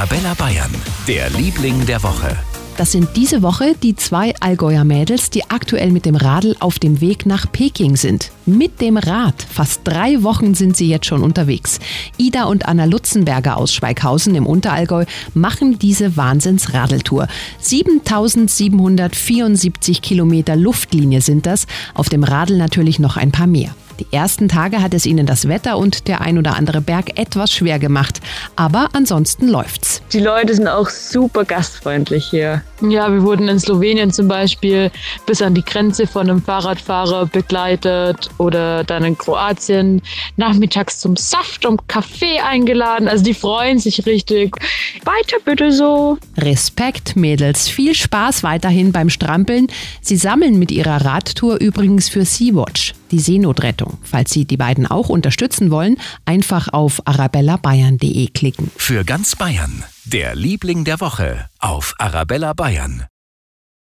Arabella Bayern, der Liebling der Woche. Das sind diese Woche die zwei Allgäuer Mädels, die aktuell mit dem Radl auf dem Weg nach Peking sind. Mit dem Rad. Fast drei Wochen sind sie jetzt schon unterwegs. Ida und Anna Lutzenberger aus Schweighausen im Unterallgäu machen diese Wahnsinns-Radeltour. 7774 Kilometer Luftlinie sind das. Auf dem Radl natürlich noch ein paar mehr. Die ersten Tage hat es ihnen das Wetter und der ein oder andere Berg etwas schwer gemacht. Aber ansonsten läuft's. Die Leute sind auch super gastfreundlich hier. Ja, wir wurden in Slowenien zum Beispiel bis an die Grenze von einem Fahrradfahrer begleitet oder dann in Kroatien nachmittags zum Saft und Kaffee eingeladen. Also die freuen sich richtig. Weiter bitte so. Respekt, Mädels. Viel Spaß weiterhin beim Strampeln. Sie sammeln mit ihrer Radtour übrigens für Sea-Watch, die Seenotrettung. Falls Sie die beiden auch unterstützen wollen, einfach auf arabellabayern.de klicken. Für ganz Bayern, der Liebling der Woche auf Arabella Bayern.